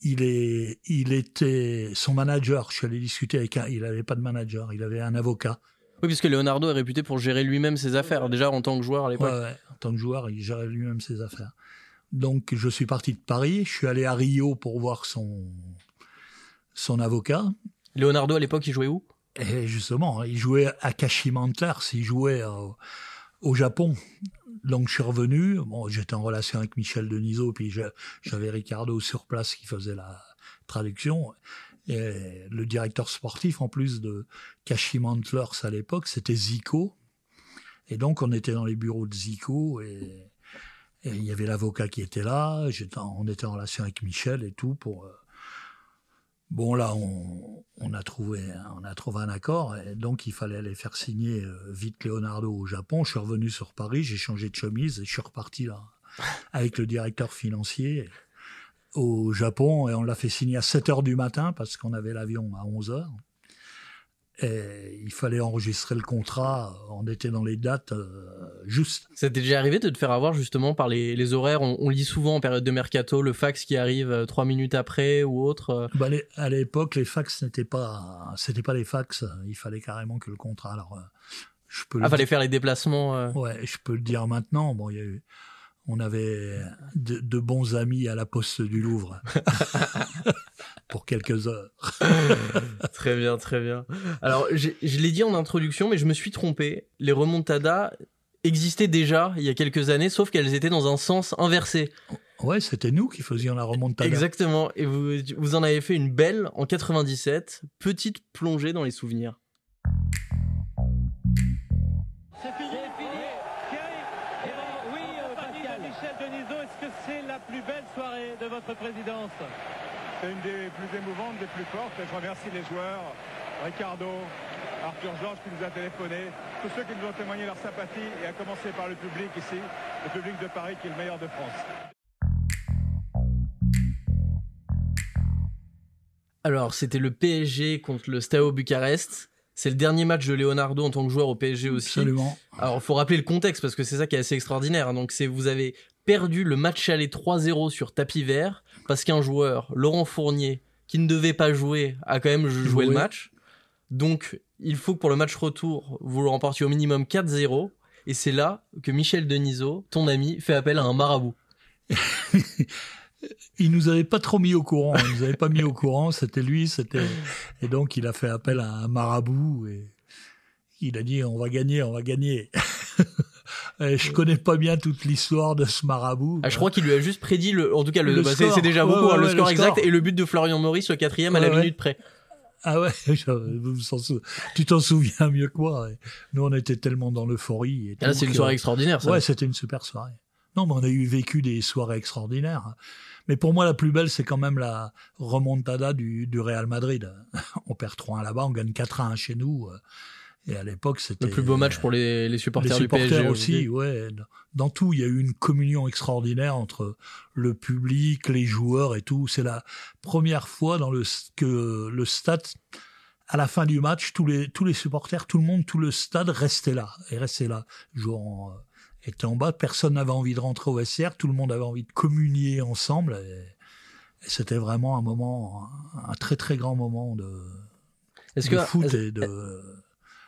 il est, il était son manager. Je suis allé discuter avec un, il avait pas de manager, il avait un avocat. Oui, puisque Leonardo est réputé pour gérer lui-même ses affaires, déjà en tant que joueur à l'époque. Ouais, ouais, en tant que joueur, il gérait lui-même ses affaires. Donc, je suis parti de Paris, je suis allé à Rio pour voir son, son avocat. Leonardo, à l'époque, il jouait où? Et justement, il jouait à Kashima Antlers, il jouait au Japon. Donc je suis revenu, bon, j'étais en relation avec Michel Denisot, puis j'avais Ricardo sur place qui faisait la traduction. Et le directeur sportif, en plus de Kashima Antlers à l'époque, c'était Zico. Et donc on était dans les bureaux de Zico et, et il y avait l'avocat qui était là. on était en relation avec Michel et tout pour euh, Bon là, on, on, a trouvé, on a trouvé un accord, et donc il fallait aller faire signer euh, vite Leonardo au Japon. Je suis revenu sur Paris, j'ai changé de chemise et je suis reparti là avec le directeur financier au Japon et on l'a fait signer à 7 heures du matin parce qu'on avait l'avion à 11 heures. Et il fallait enregistrer le contrat. On était dans les dates euh, justes. Ça t'est déjà arrivé de te faire avoir justement par les, les horaires? On, lit souvent en période de mercato le fax qui arrive euh, trois minutes après ou autre. Euh. Bah, à l'époque, les fax n'étaient pas, c'était pas les fax. Il fallait carrément que le contrat. Alors, je peux. Ah, fallait faire les déplacements. Ouais, je peux le dire maintenant. Bon, il y a eu on avait de, bons amis à la poste du Louvre. pour quelques heures. très bien, très bien. Alors, je l'ai dit en introduction, mais je me suis trompé. Les remontadas existaient déjà il y a quelques années, sauf qu'elles étaient dans un sens inversé. Ouais, c'était nous qui faisions la remontada. Exactement. Et vous, vous en avez fait une belle en 97. Petite plongée dans les souvenirs. C'est fini. Oui, Pascal. Michel Denisot, est-ce que c'est la plus belle soirée de votre présidence? C'est une des plus émouvantes, des plus fortes. je remercie les joueurs, Ricardo, Arthur Georges qui nous a téléphoné, tous ceux qui nous ont témoigné leur sympathie, et à commencer par le public ici, le public de Paris qui est le meilleur de France. Alors, c'était le PSG contre le Steaua Bucarest. C'est le dernier match de Leonardo en tant que joueur au PSG aussi. Absolument. Alors, il faut rappeler le contexte parce que c'est ça qui est assez extraordinaire. Donc, c'est vous avez perdu le match aller 3-0 sur tapis vert parce qu'un joueur, Laurent Fournier, qui ne devait pas jouer, a quand même joué le match. Donc, il faut que pour le match retour, vous le remportiez au minimum 4-0. Et c'est là que Michel Denisot, ton ami, fait appel à un marabout. il nous avait pas trop mis au courant. Il nous avait pas mis au courant. C'était lui. C'était et donc il a fait appel à un marabout et il a dit on va gagner, on va gagner. Euh, je connais pas bien toute l'histoire de ce marabout. Ah, je crois qu'il lui a juste prédit le, en tout cas le, bah, c'est déjà beaucoup hein, le, score exact et le but de Florian Maurice au quatrième à la minute près. Ah ouais, tu t'en souviens mieux que moi. Nous, on était tellement dans l'euphorie. Ah, c'est une soirée extraordinaire, ça. Ouais, c'était une super soirée. Non, mais on a eu vécu des soirées extraordinaires. Mais pour moi, la plus belle, c'est quand même la remontada du, du Real Madrid. On perd 3-1 là-bas, on gagne 4-1 chez nous. Et à l'époque, c'était le plus beau match pour les, les supporters, les supporters du PSG aussi. Ouais, dans tout, il y a eu une communion extraordinaire entre le public, les joueurs et tout. C'est la première fois dans le que le stade, à la fin du match, tous les tous les supporters, tout le monde, tout le stade restait là et restait là. Jouant euh, était en bas, personne n'avait envie de rentrer au SR, tout le monde avait envie de communier ensemble. Et, c'était vraiment un moment, un, très très grand moment de, de que, foot et de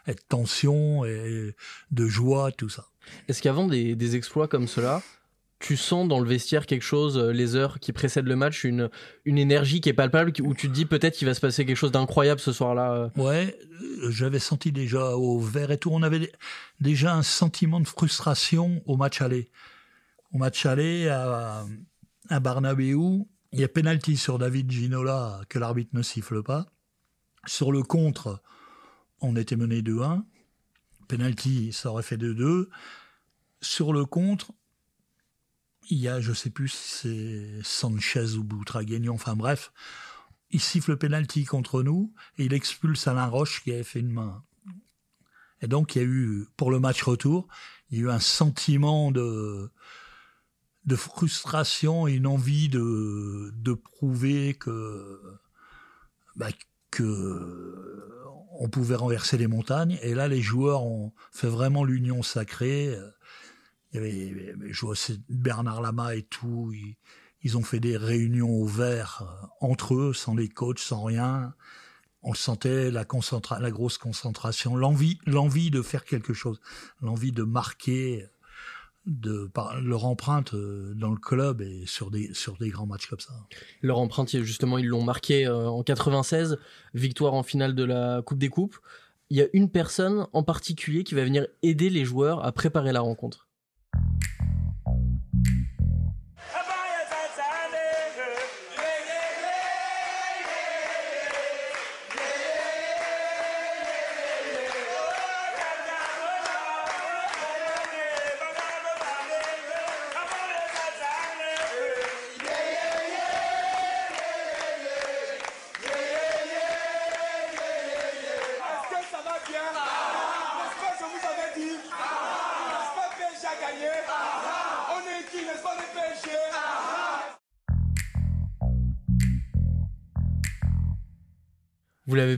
et de tension et de joie, tout ça. Est-ce qu'avant des, des, exploits comme cela, tu sens dans le vestiaire quelque chose, euh, les heures qui précèdent le match, une, une énergie qui est palpable, où tu te dis peut-être qu'il va se passer quelque chose d'incroyable ce soir-là euh Ouais, euh, j'avais senti déjà au vert et tout, on avait déjà un sentiment de frustration au match aller. Au match aller à, à Barnabéou, il y a pénalty sur David Ginola que l'arbitre ne siffle pas. Sur le contre, on était mené 2-1. Penalty, ça aurait fait 2-2. Sur le contre, il y a, je sais plus si c'est Sanchez ou Boutraguignon, enfin bref, il siffle le penalty contre nous et il expulse Alain Roche qui avait fait une main. Et donc il y a eu, pour le match retour, il y a eu un sentiment de, de frustration et une envie de, de prouver que, bah, que on pouvait renverser les montagnes. Et là, les joueurs ont fait vraiment l'union sacrée. il y avait, Bernard Lama et tout. Ils, ils ont fait des réunions au vert euh, entre eux, sans les coachs, sans rien. On sentait la, concentra la grosse concentration, l'envie, l'envie de faire quelque chose, l'envie de marquer de leur empreinte euh, dans le club et sur des sur des grands matchs comme ça. Leur empreinte, justement, ils l'ont marqué euh, en 96, victoire en finale de la Coupe des Coupes. Il y a une personne en particulier qui va venir aider les joueurs à préparer la rencontre.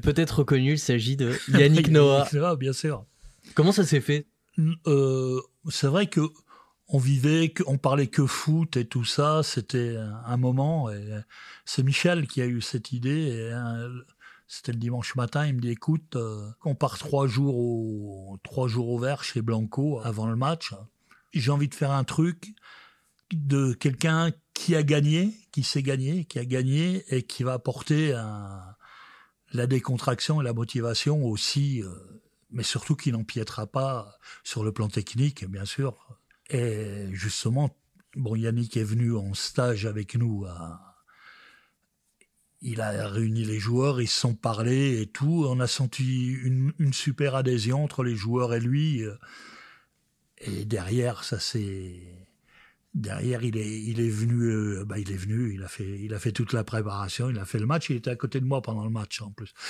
L'avez peut-être reconnu, il s'agit de Yannick Noah. Noah, bien sûr. Comment ça s'est fait? Euh, C'est vrai que on vivait, on parlait que foot et tout ça. C'était un moment. Et c'est Michel qui a eu cette idée. c'était le dimanche matin. Il me dit "Écoute, euh, on part trois jours au trois jours au vert chez Blanco avant le match. J'ai envie de faire un truc de quelqu'un qui a gagné, qui s'est gagné, qui a gagné et qui va apporter un la décontraction et la motivation aussi, euh, mais surtout qui n'empiétera pas sur le plan technique, bien sûr. Et justement, bon, Yannick est venu en stage avec nous. Il a réuni les joueurs, ils se sont parlé et tout. On a senti une, une super adhésion entre les joueurs et lui. Et derrière, ça s'est derrière il est il est venu euh, bah il est venu il a fait il a fait toute la préparation il a fait le match il était à côté de moi pendant le match en plus.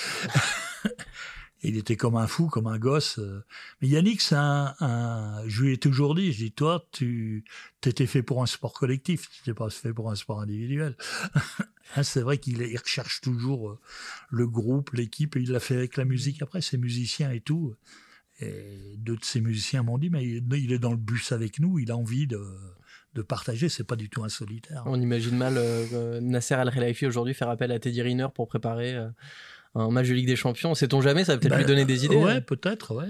Il était comme un fou comme un gosse euh. mais Yannick c'est un, un, je lui ai toujours dit je dis toi tu t'étais fait pour un sport collectif tu t'es pas fait pour un sport individuel. Hein, c'est vrai qu'il il recherche toujours euh, le groupe l'équipe et il l'a fait avec la musique après ses musiciens et tout. Et deux de ces musiciens m'ont dit mais il est dans le bus avec nous il a envie de de partager, c'est pas du tout un solitaire. On imagine mal euh, Nasser Al-Khelaifi aujourd'hui faire appel à Teddy Riner pour préparer euh, un match de Ligue des Champions. Sait-on jamais, ça va peut-être lui ben, donner des idées. Ouais, hein. peut-être, ouais.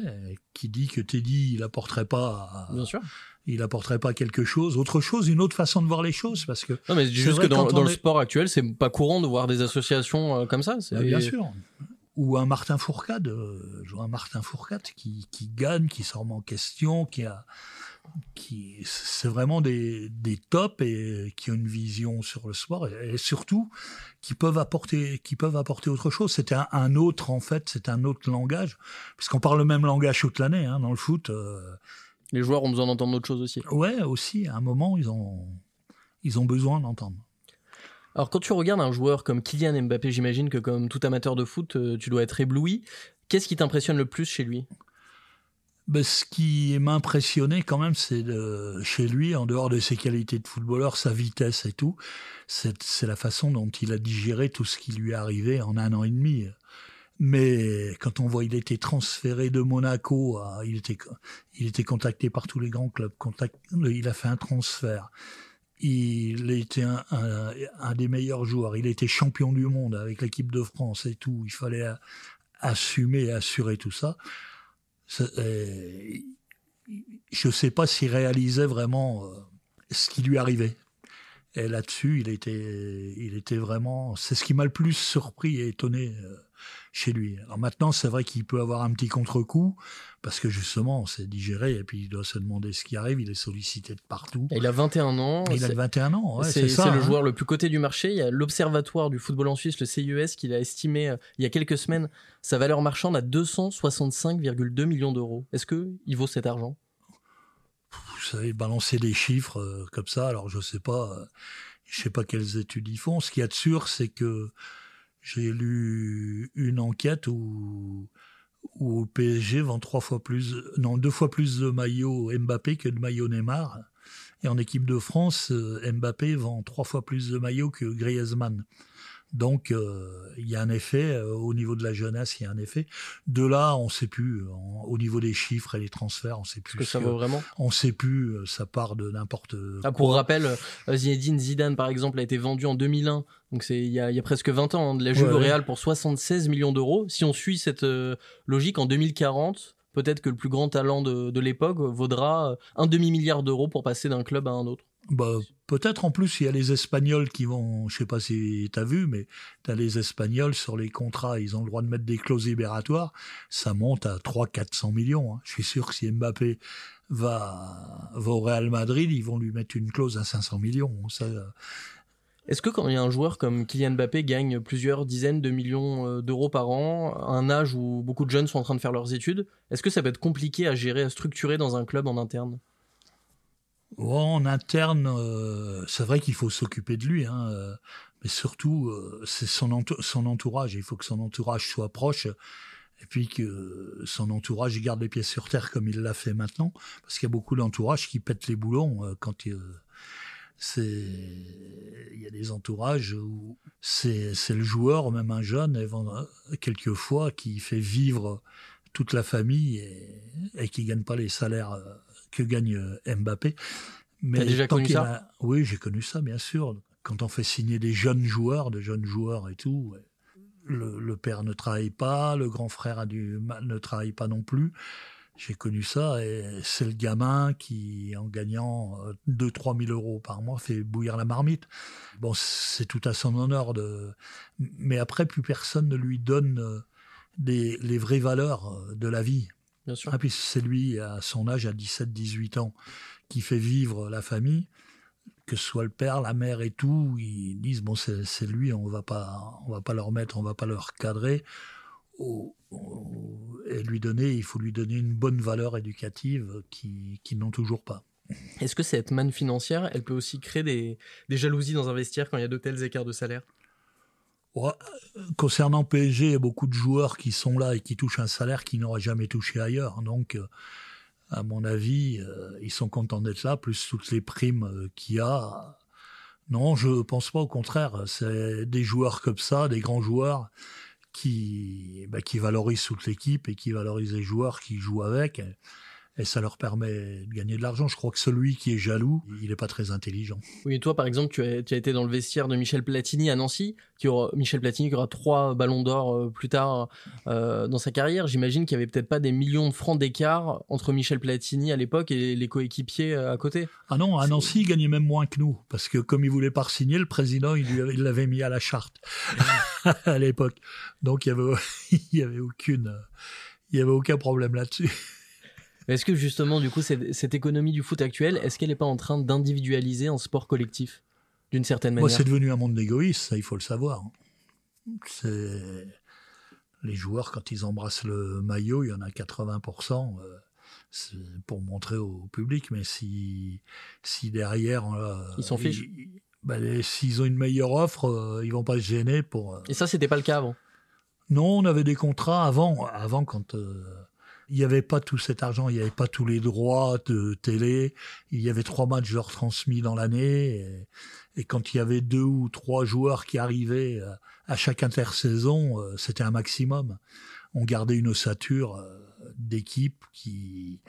Qui dit que Teddy, il apporterait pas. Bien sûr. Il apporterait pas quelque chose, autre chose, une autre façon de voir les choses, parce que. Non, mais juste que dans, le sport actuel, c'est pas courant de voir des associations euh, comme ça. Ben, bien sûr ou un Martin Fourcade, un Martin Fourcade qui, qui gagne, qui sort en question, qui a, qui c'est vraiment des, des tops et qui ont une vision sur le sport et, surtout qui peuvent apporter qui peuvent apporter autre chose. C'était un, autre en fait c'est un autre langage puisqu'on parle le même langage toute l'année hein, dans le foot euh. les joueurs ont besoin d'entendre autre chose aussi. Ouais aussi à un moment ils ont ils ont besoin d'entendre. Alors quand tu regardes un joueur comme Kylian Mbappé j'imagine que comme tout amateur de foot euh, tu dois être ébloui. Qu'est-ce qui t'impressionne le plus chez lui? Ben, ce qui m'impressionnait quand même, c'est chez lui, en dehors de ses qualités de footballeur, sa vitesse et tout, c'est la façon dont il a digéré tout ce qui lui est arrivé en un an et demi. Mais quand on voit, il était transféré de Monaco, à, il était, il était contacté par tous les grands clubs. Contact, il a fait un transfert. Il était un, un, un des meilleurs joueurs. Il était champion du monde avec l'équipe de France et tout. Il fallait assumer assurer tout ça. Euh, je ne sais pas s'il réalisait vraiment euh, ce qui lui arrivait. Et là-dessus, il était, il était vraiment. C'est ce qui m'a le plus surpris et étonné euh, chez lui. Alors maintenant, c'est vrai qu'il peut avoir un petit contre-coup parce que justement, c'est digéré et puis il doit se demander ce qui arrive. Il est sollicité de partout. il a 21 ans. il a 21 ans. c'est le hein. joueur le plus coté du marché. Il y a l'Observatoire du football en Suisse, le CIES, qui l'a estimé euh, il y a quelques semaines sa valeur marchande à 265,2 millions d'euros. Est-ce que il vaut cet argent? Vous savez, balancer des chiffres euh, comme ça, alors je sais pas, euh, je sais pas quelles études ils font. Ce qu'il y a de sûr, c'est que j'ai lu une enquête où, où PSG vend trois fois plus, non, deux fois plus de maillots Mbappé que de maillots Neymar. Et en équipe de France, euh, Mbappé vend trois fois plus de maillots que Griezmann. Donc, euh, il y a un effet, euh, au niveau de la jeunesse, il y a un effet. De là, on ne sait plus, au niveau des chiffres et les transferts, on ne sait plus. Que ça vaut vraiment? On ne sait plus, euh, ça part de n'importe ah, Pour rappel, Zinedine Zidane, par exemple, a été vendu en 2001, donc c'est il y a, presque 20 ans, hein, de la Juve au Real pour 76 millions d'euros. Si on suit cette logique, en 2040, peut-être que le plus grand talent de, de l'époque vaudra un demi-milliard d'euros pour passer d'un club à un autre. Bah, peut-être en plus, il y a les Espagnols qui vont, je sais pas si tu as vu, mais tu as les Espagnols sur les contrats, ils ont le droit de mettre des clauses libératoires, ça monte à 300-400 millions. Hein. Je suis sûr que si Mbappé va, au Real Madrid, ils vont lui mettre une clause à 500 millions. Ça, est-ce que quand il y a un joueur comme Kylian Mbappé gagne plusieurs dizaines de millions euh, d'euros par an, à un âge où beaucoup de jeunes sont en train de faire leurs études, est-ce que ça peut être compliqué à gérer, à structurer dans un club en interne? En interne, euh, c'est vrai qu'il faut s'occuper de lui, hein, euh, mais surtout, euh, c'est son, son entourage. Il faut que son entourage soit proche et puis que son entourage garde les pieds sur terre comme il l'a fait maintenant, parce qu'il y a beaucoup d'entourages qui pètent les boulons quand il, c'est il y a des entourages où c'est le joueur, même un jeune, quelquefois qui fait vivre toute la famille et, et qui gagne pas les salaires que gagne euh, Mbappé. Mais déjà connu ça? Oui, j'ai connu ça, bien sûr. Quand on fait signer des jeunes joueurs, de jeunes joueurs et tout, le, père ne travaille pas, le grand frère a du ne travaille pas non plus. J'ai connu ça et c'est le gamin qui, en gagnant 2-3 euh, 000 euros par mois, fait bouillir la marmite. Bon, c'est tout à son honneur de. Mais après, plus personne ne lui donne euh, des, les vraies valeurs de la vie. Bien sûr. Ah, puis c'est lui, à son âge, à 17-18 ans, qui fait vivre la famille, que ce soit le père, la mère et tout, ils disent bon c'est lui, on va pas, on va pas leur mettre, on va pas leur cadrer, et lui donner, il faut lui donner une bonne valeur éducative qui, qui n'ont toujours pas. Est-ce que cette manne financière, elle peut aussi créer des, des jalousies dans un vestiaire quand il y a de tels écarts de salaire? Concernant PSG, il y a beaucoup de joueurs qui sont là et qui touchent un salaire qu'ils n'auraient jamais touché ailleurs. Donc, euh, à mon avis, euh, ils sont contents d'être là, plus toutes les primes euh, qu'il y a. Non, je pense pas. Au contraire, c'est des joueurs comme ça, des grands joueurs qui, bah, qui valorisent toute l'équipe et qui valorisent les joueurs qui jouent avec et ça leur permet de gagner de l'argent. Je crois que celui qui est jaloux, il n'est pas très intelligent. Oui, et toi, par exemple, tu as, tu as, été dans le vestiaire de Michel Platini à Nancy, qui aura, Michel Platini qui aura trois ballons d'or euh, plus tard euh, dans sa carrière. J'imagine qu'il n'y avait peut-être pas des millions de francs d'écart entre Michel Platini à l'époque et les coéquipiers euh, à côté. Ah non, à Nancy, il gagnait même moins que nous, parce que comme il voulait pas signer, le président, il l'avait mis à la charte à l'époque. Donc il avait, il y avait aucune, il y avait aucun problème là-dessus. Est-ce que justement, du coup, cette, économie du foot actuel, est-ce qu'elle n'est pas en train d'individualiser un sport collectif d'une certaine manière Moi, c'est devenu un monde d'égoïstes, ça, il faut le savoir. C'est les joueurs quand ils embrassent le maillot, il y en a 80%. Euh, pour montrer au public, mais si, si derrière. Euh, ils s'en fichent. Ben, s'ils ont une meilleure offre, euh, ils vont pas se gêner pour. Et ça, c'était pas le cas avant Non, on avait des contrats avant, avant quand il n'y avait pas tout cet argent, il n'y avait pas tous les droits de télé, il y avait trois matchs retransmis dans l'année, et, quand il y avait deux ou trois joueurs qui arrivaient euh, à chaque intersaison, euh, c'était un maximum. On gardait une ossature euh, d'équipe qui,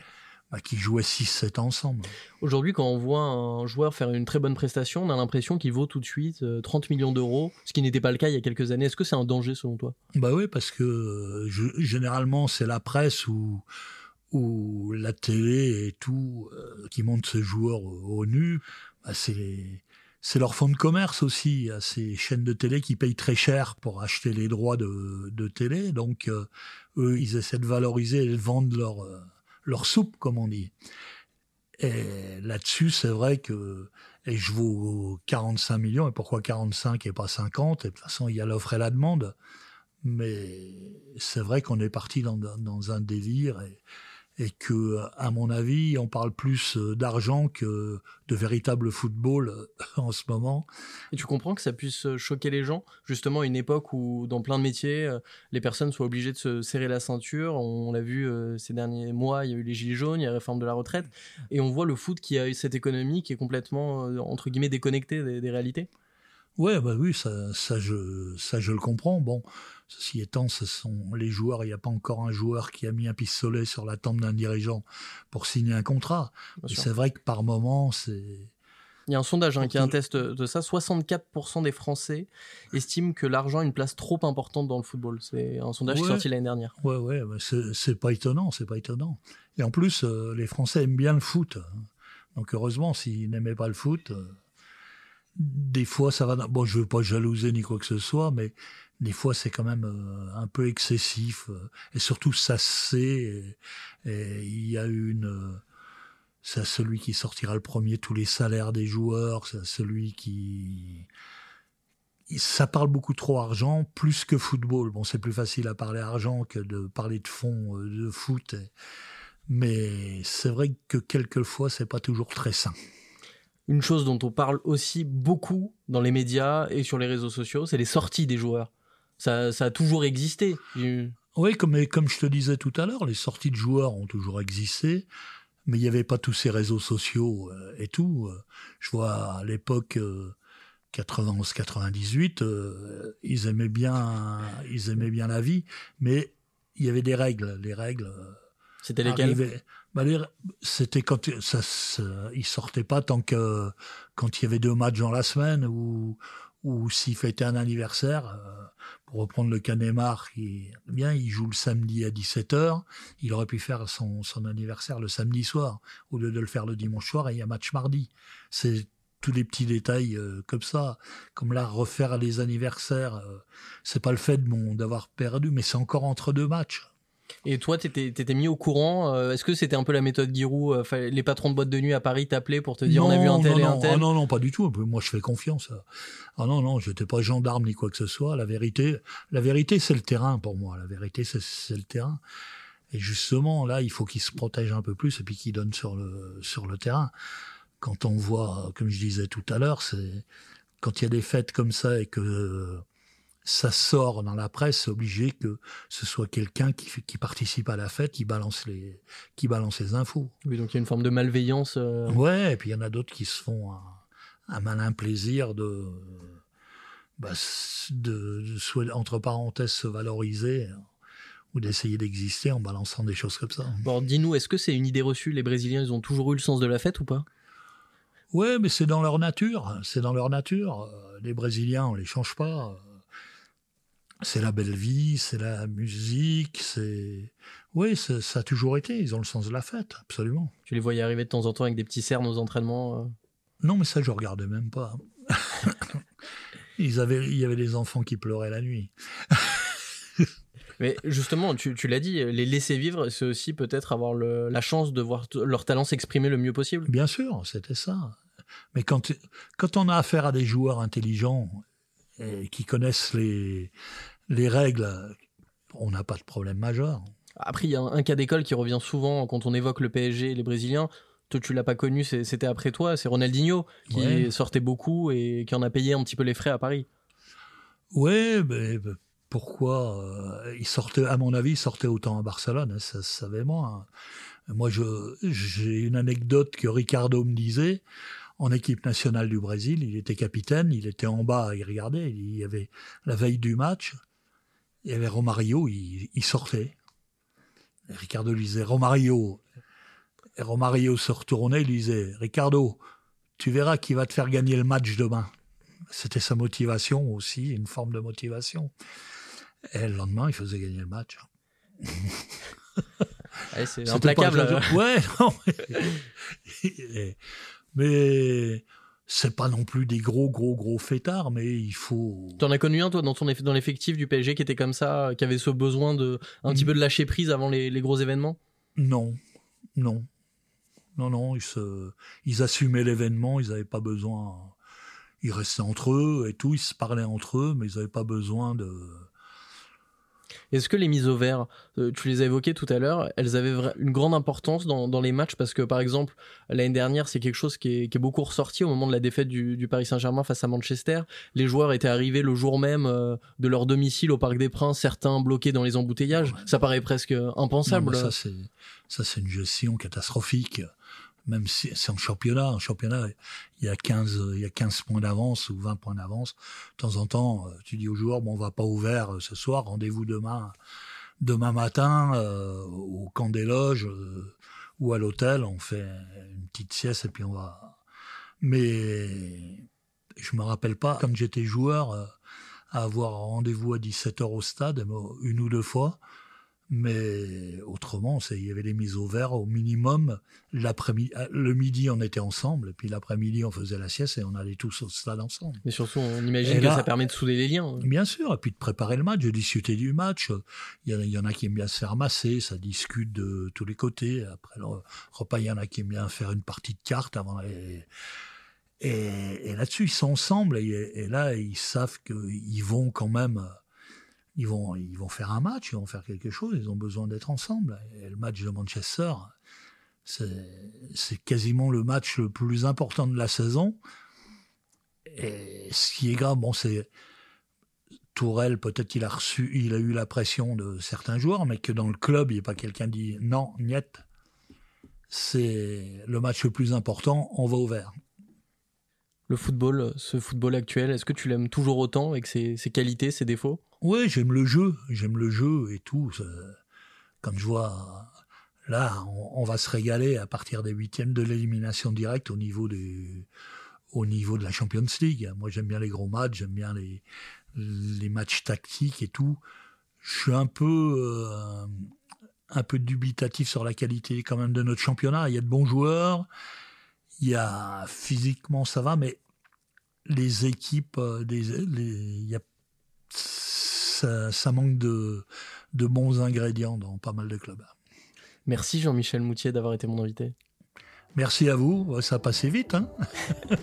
bah, qui jouaient 6-7 ensemble. Aujourd'hui, quand on voit un joueur faire une très bonne prestation, on a l'impression qu'il vaut tout de suite 30 euh, millions d'euros, ce qui n'était pas le cas il y a quelques années. Est-ce que c'est un danger selon toi? Bah oui, parce que euh, généralement c'est la presse ou ou la télé et tout euh, qui montre ce joueur au, nu. Bah, c'est c'est leur fonds de commerce aussi, à ces chaînes de télé qui payent très cher pour acheter les droits de, de télé. Donc, eux, ils essaient de valoriser et de vendre leur, leur soupe, comme on dit. Et là-dessus, c'est vrai que et je vaux 45 millions, et pourquoi 45 et pas 50 Et de toute façon, il y a l'offre et la demande. Mais c'est vrai qu'on est parti dans, dans, un délire, et que, à mon avis, on parle plus euh, d'argent que de véritable football euh, en ce moment. Et tu comprends que ça puisse euh, choquer les gens, justement, à une époque où, dans plein de métiers, les personnes soient obligées de se serrer la ceinture. On l'a vu ces derniers mois, il y a eu les gilets jaunes, il y a la réforme de la retraite, et on voit le foot qui a eu cette économie qui est complètement, entre guillemets, déconnectée des, réalités. Ouais, bah oui, ça, ça, je, ça je le comprends. Bon, ceci étant, ce sont les joueurs. Il n'y a pas encore un joueur qui a mis un pistolet sur la tempe d'un dirigeant pour signer un contrat. C'est vrai que par moment, c'est il y a un sondage hein, qui atteste de ça. 64% des Français estiment que l'argent a une place trop importante dans le football. C'est un sondage qui est sorti l'année dernière. Ouais, ouais, c'est pas étonnant, c'est pas étonnant. Et en plus, euh, les Français aiment bien le foot. Hein. Donc heureusement, s'ils n'aimaient pas le foot, euh, des fois ça va. Bon, je veux pas jalouser ni quoi que ce soit, mais des fois c'est quand même euh, un peu excessif. et surtout, ça c'est. Et il y a une c'est celui qui sortira le premier tous les salaires des joueurs, c'est celui qui ça parle beaucoup trop argent, plus que football. Bon, c'est plus facile à parler argent que de parler de fond euh, de foot, mais c'est vrai que quelquefois c'est pas toujours très sain. Une chose dont on parle aussi beaucoup dans les médias et sur les réseaux sociaux, c'est les sorties des joueurs. Ça, ça a toujours existé. Oui, comme, comme je te disais tout à l'heure, les sorties de joueurs ont toujours existé mais il n'y avait pas tous ces réseaux sociaux euh, et tout. Je vois à l'époque 91-98, euh, euh, ils aimaient bien, ils aimaient bien la vie, mais il y avait des règles. Les règles. C'était lesquelles? bah C'était quand ça, ça, ils sortaient pas tant que quand il y avait deux matchs dans la semaine ou ou s'il fêtait un anniversaire, euh, reprendre le Canemar, qui, bien, il joue le samedi à 17h, il aurait pu faire son, anniversaire le samedi soir, au lieu de le faire le dimanche soir, et il y a match mardi. C'est tous les petits détails euh, comme ça, comme là, refaire les anniversaires, euh, c'est pas le fait d'avoir perdu, mais c'est encore entre deux matchs. Et toi, t'étais étais mis au courant euh, Est-ce que c'était un peu la méthode Giroud euh, Les patrons de boîtes de nuit à Paris t'appelaient pour te dire on a vu un tel et un tel ah Non, non, pas du tout. Moi, je fais confiance. Ah non, non, j'étais pas gendarme ni quoi que ce soit. La vérité, la vérité, c'est le terrain pour moi. La vérité, c'est le terrain. Et justement, là, il faut qu'ils se protègent un peu plus et puis qu'ils donnent sur le sur le terrain. Quand on voit, comme je disais tout à l'heure, c'est quand il y a des fêtes comme ça et que ça sort dans la presse, c'est obligé que ce soit quelqu'un qui, qui participe à la fête, qui balance les, qui balance les infos. Oui, donc il y a une forme de malveillance. Euh. Ouais, et puis il y en a d'autres qui se font un, malin plaisir de, bah, de, de, entre parenthèses, se valoriser ou d'essayer d'exister en balançant des choses comme ça. Bon, dis-nous, est-ce que c'est une idée reçue? Les Brésiliens, ils ont toujours eu le sens de la fête ou pas? Ouais, mais c'est dans leur nature. C'est dans leur nature. Les Brésiliens, on les change pas c'est la belle vie, c'est la musique, c'est... Oui, ça a toujours été, ils ont le sens de la fête, absolument. Tu les voyais arriver de temps en temps avec des petits cernes aux entraînements euh? Non, mais ça, je regardais même pas. Ils avaient, il y avait des enfants qui pleuraient la nuit. mais justement, tu, l'as dit, les laisser vivre, c'est aussi peut-être avoir la chance de voir leur talent s'exprimer le mieux possible. Bien sûr, c'était ça. Mais quand, quand on a affaire à des joueurs intelligents et qui connaissent les, les règles, on n'a pas de problème majeur. Après, il y a un, cas d'école qui revient souvent quand on évoque le PSG et les Brésiliens. Toi, tu l'as pas connu, c'était après toi, c'est Ronaldinho qui sortait beaucoup et qui en a payé un petit peu les frais à Paris. Ouais, mais pourquoi euh, Il sortait, à mon avis, il sortait autant à Barcelone, hein, ça, ça savait moi. Hein. Moi, j'ai une anecdote que Ricardo me disait en équipe nationale du Brésil. Il était capitaine, il était en bas, il regardait. Il y avait la veille du match, il y avait Romario, il, sortait. Ricardo lui disait Romario. Et Romario se retournait, il lui disait Ricardo, tu verras qui va te faire gagner le match demain. C'était sa motivation aussi, une forme de motivation. Et le lendemain, il faisait gagner le match. c'est implacable. Ouais, non. mais c'est pas non plus des gros, gros, gros fêtards, mais il faut. T'en as connu un, toi, dans, ton dans l'effectif du PSG qui était comme ça, qui avait ce besoin de un petit peu de lâcher prise avant les, gros événements? Non, non. Non, non, ils, se, ils assumaient l'événement, ils n'avaient pas besoin. Ils restaient entre eux et tout, ils se parlaient entre eux, mais ils n'avaient pas besoin de est-ce que les mises au vert, euh, tu les as évoquées tout à l'heure, elles avaient une grande importance dans, les matchs? Parce que par exemple l'année dernière c'est quelque chose qui est, beaucoup ressorti au moment de la défaite du, Paris Saint-Germain face à Manchester. Les joueurs étaient arrivés le jour même euh, de leur domicile au Parc des Princes, certains bloqués dans les embouteillages. Ça paraît presque impensable. ça c'est ça c'est une gestion catastrophique. Même si c'est en championnat, en championnat, il y a 15, il y a 15 points d'avance ou 20 points d'avance. De temps en temps, euh, tu dis aux joueurs, bon, on va pas ouvert euh, ce soir, rendez-vous demain, demain matin, euh, au camp des loges ou à l'hôtel, on fait une petite sieste et puis on va. Mais je me rappelle pas, quand j'étais joueur, à avoir rendez-vous à 17h au stade, une ou deux fois. Mais autrement, il y avait des mises au vert au minimum. L'après-midi, euh, le midi, on était ensemble, et puis l'après-midi, on faisait la sieste et on allait tous au stade ensemble. Mais surtout, on imagine que ça permet de souder les liens. Bien sûr, et puis de préparer le match, de discuter du match. Il y, en a qui aiment bien se faire masser, ça discute de tous les côtés. Après le repas, il y en a qui aiment bien faire une partie de cartes avant Et, et là-dessus, ils sont ensemble, et, et là, ils savent qu'ils vont quand même ils vont, ils vont faire un match, ils vont faire quelque chose, ils ont besoin d'être ensemble. Et le match de Manchester, c'est quasiment le match le plus important de la saison. Et ce qui est grave, bon, c'est Tourelle, peut-être qu'il a reçu, il a eu la pression de certains joueurs, mais que dans le club, il n'y a pas quelqu'un qui dit non, niet, c'est le match le plus important, on va au vert. Le football, ce football actuel, est-ce que tu l'aimes toujours autant avec ses qualités, ses défauts? Oui, j'aime le jeu, j'aime le jeu et tout. Quand je vois, là, on, va se régaler à partir des huitièmes de l'élimination directe au niveau au niveau de la Champions League. Moi, j'aime bien les gros matchs, j'aime bien les, les matchs tactiques et tout. Je suis un peu, euh, un peu dubitatif sur la qualité quand même de notre championnat. Il y a de bons joueurs, il y a physiquement ça va, mais les équipes, euh, il y a ça, manque de, bons ingrédients dans pas mal de clubs. Merci Jean-Michel Moutier d'avoir été mon invité. Merci à vous, ça a passé vite. Hein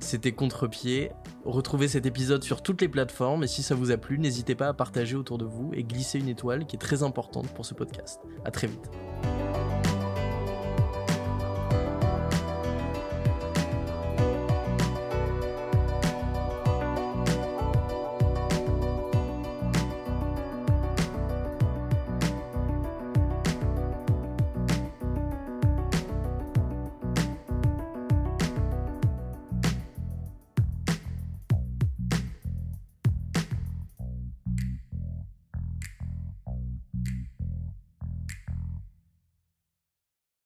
C'était Contre-pied. Retrouvez cet épisode sur toutes les plateformes et si ça vous a plu, n'hésitez pas à partager autour de vous et glisser une étoile qui est très importante pour ce podcast. À très vite.